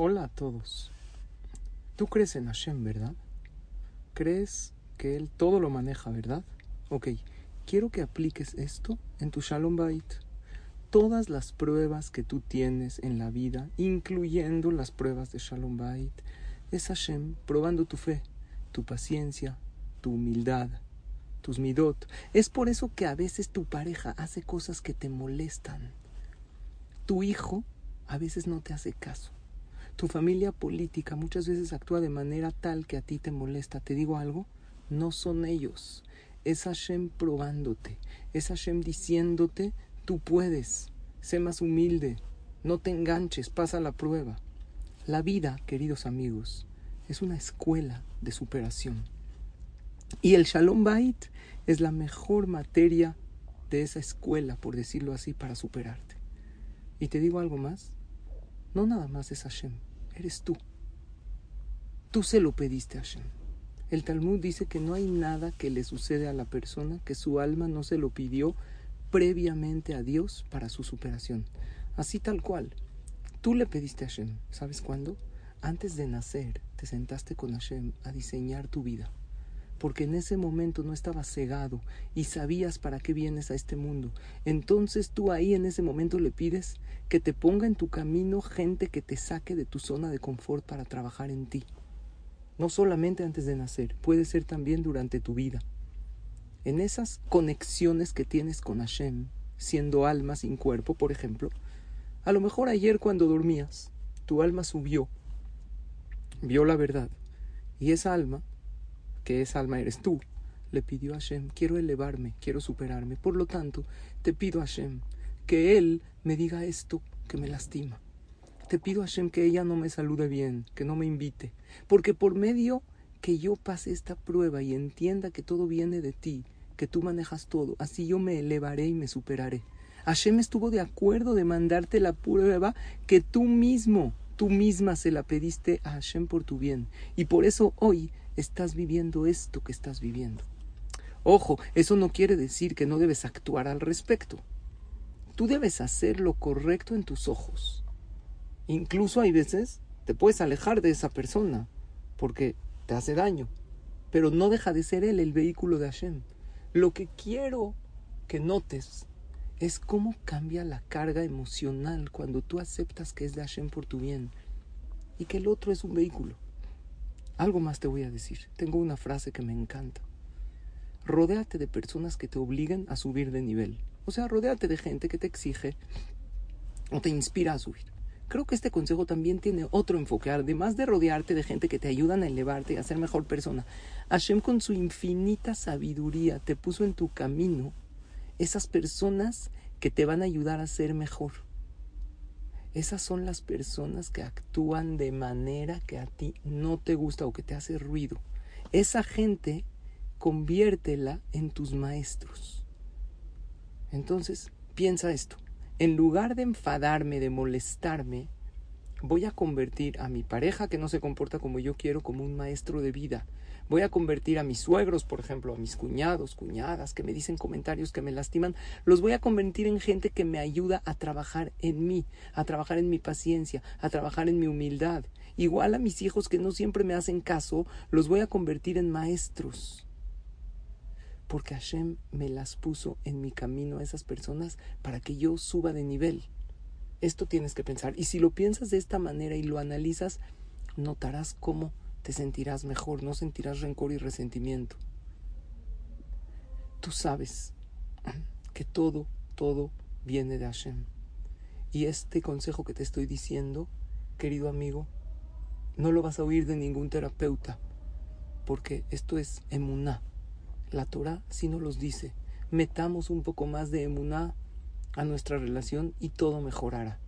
Hola a todos. Tú crees en Hashem, ¿verdad? ¿Crees que Él todo lo maneja, verdad? Ok, quiero que apliques esto en tu Shalom Bait. Todas las pruebas que tú tienes en la vida, incluyendo las pruebas de Shalom Bait, es Hashem probando tu fe, tu paciencia, tu humildad, tus midot. Es por eso que a veces tu pareja hace cosas que te molestan. Tu hijo a veces no te hace caso. Tu familia política muchas veces actúa de manera tal que a ti te molesta. ¿Te digo algo? No son ellos. Es Hashem probándote. Es Hashem diciéndote, tú puedes. Sé más humilde. No te enganches, pasa la prueba. La vida, queridos amigos, es una escuela de superación. Y el Shalom Bait es la mejor materia de esa escuela, por decirlo así, para superarte. Y te digo algo más, no nada más es Hashem, eres tú. Tú se lo pediste a Hashem. El Talmud dice que no hay nada que le sucede a la persona que su alma no se lo pidió previamente a Dios para su superación. Así tal cual. Tú le pediste a Hashem. ¿Sabes cuándo? Antes de nacer, te sentaste con Hashem a diseñar tu vida porque en ese momento no estabas cegado y sabías para qué vienes a este mundo. Entonces tú ahí en ese momento le pides que te ponga en tu camino gente que te saque de tu zona de confort para trabajar en ti. No solamente antes de nacer, puede ser también durante tu vida. En esas conexiones que tienes con Hashem, siendo alma sin cuerpo, por ejemplo, a lo mejor ayer cuando dormías, tu alma subió, vio la verdad, y esa alma que esa alma eres tú, le pidió a Hashem, quiero elevarme, quiero superarme. Por lo tanto, te pido a Hashem que Él me diga esto que me lastima. Te pido a Hashem que ella no me salude bien, que no me invite, porque por medio que yo pase esta prueba y entienda que todo viene de ti, que tú manejas todo, así yo me elevaré y me superaré. Hashem estuvo de acuerdo de mandarte la prueba que tú mismo, tú misma se la pediste a Hashem por tu bien. Y por eso hoy estás viviendo esto que estás viviendo. Ojo, eso no quiere decir que no debes actuar al respecto. Tú debes hacer lo correcto en tus ojos. Incluso hay veces te puedes alejar de esa persona porque te hace daño, pero no deja de ser él el vehículo de Hashem. Lo que quiero que notes es cómo cambia la carga emocional cuando tú aceptas que es de Hashem por tu bien y que el otro es un vehículo. Algo más te voy a decir. Tengo una frase que me encanta. Rodéate de personas que te obliguen a subir de nivel. O sea, rodéate de gente que te exige o te inspira a subir. Creo que este consejo también tiene otro enfoque. Además de rodearte de gente que te ayudan a elevarte y a ser mejor persona, Hashem con su infinita sabiduría te puso en tu camino esas personas que te van a ayudar a ser mejor. Esas son las personas que actúan de manera que a ti no te gusta o que te hace ruido. Esa gente conviértela en tus maestros. Entonces, piensa esto. En lugar de enfadarme, de molestarme, voy a convertir a mi pareja que no se comporta como yo quiero como un maestro de vida, Voy a convertir a mis suegros, por ejemplo, a mis cuñados, cuñadas, que me dicen comentarios que me lastiman, los voy a convertir en gente que me ayuda a trabajar en mí, a trabajar en mi paciencia, a trabajar en mi humildad. Igual a mis hijos que no siempre me hacen caso, los voy a convertir en maestros. Porque Hashem me las puso en mi camino a esas personas para que yo suba de nivel. Esto tienes que pensar. Y si lo piensas de esta manera y lo analizas, notarás cómo te sentirás mejor, no sentirás rencor y resentimiento. Tú sabes que todo, todo viene de Hashem. Y este consejo que te estoy diciendo, querido amigo, no lo vas a oír de ningún terapeuta, porque esto es emuná. La Torah sí nos los dice. Metamos un poco más de emuná a nuestra relación y todo mejorará.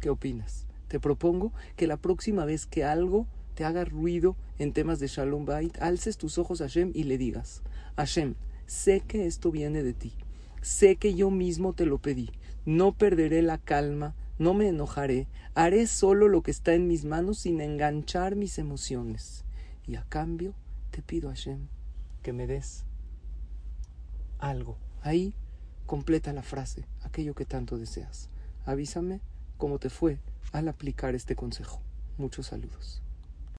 ¿Qué opinas? Te propongo que la próxima vez que algo te haga ruido en temas de Shalom Bait, alces tus ojos a Hashem y le digas, Hashem, sé que esto viene de ti, sé que yo mismo te lo pedí, no perderé la calma, no me enojaré, haré solo lo que está en mis manos sin enganchar mis emociones. Y a cambio te pido, Hashem, que me des algo. Ahí completa la frase, aquello que tanto deseas. Avísame cómo te fue al aplicar este consejo. Muchos saludos.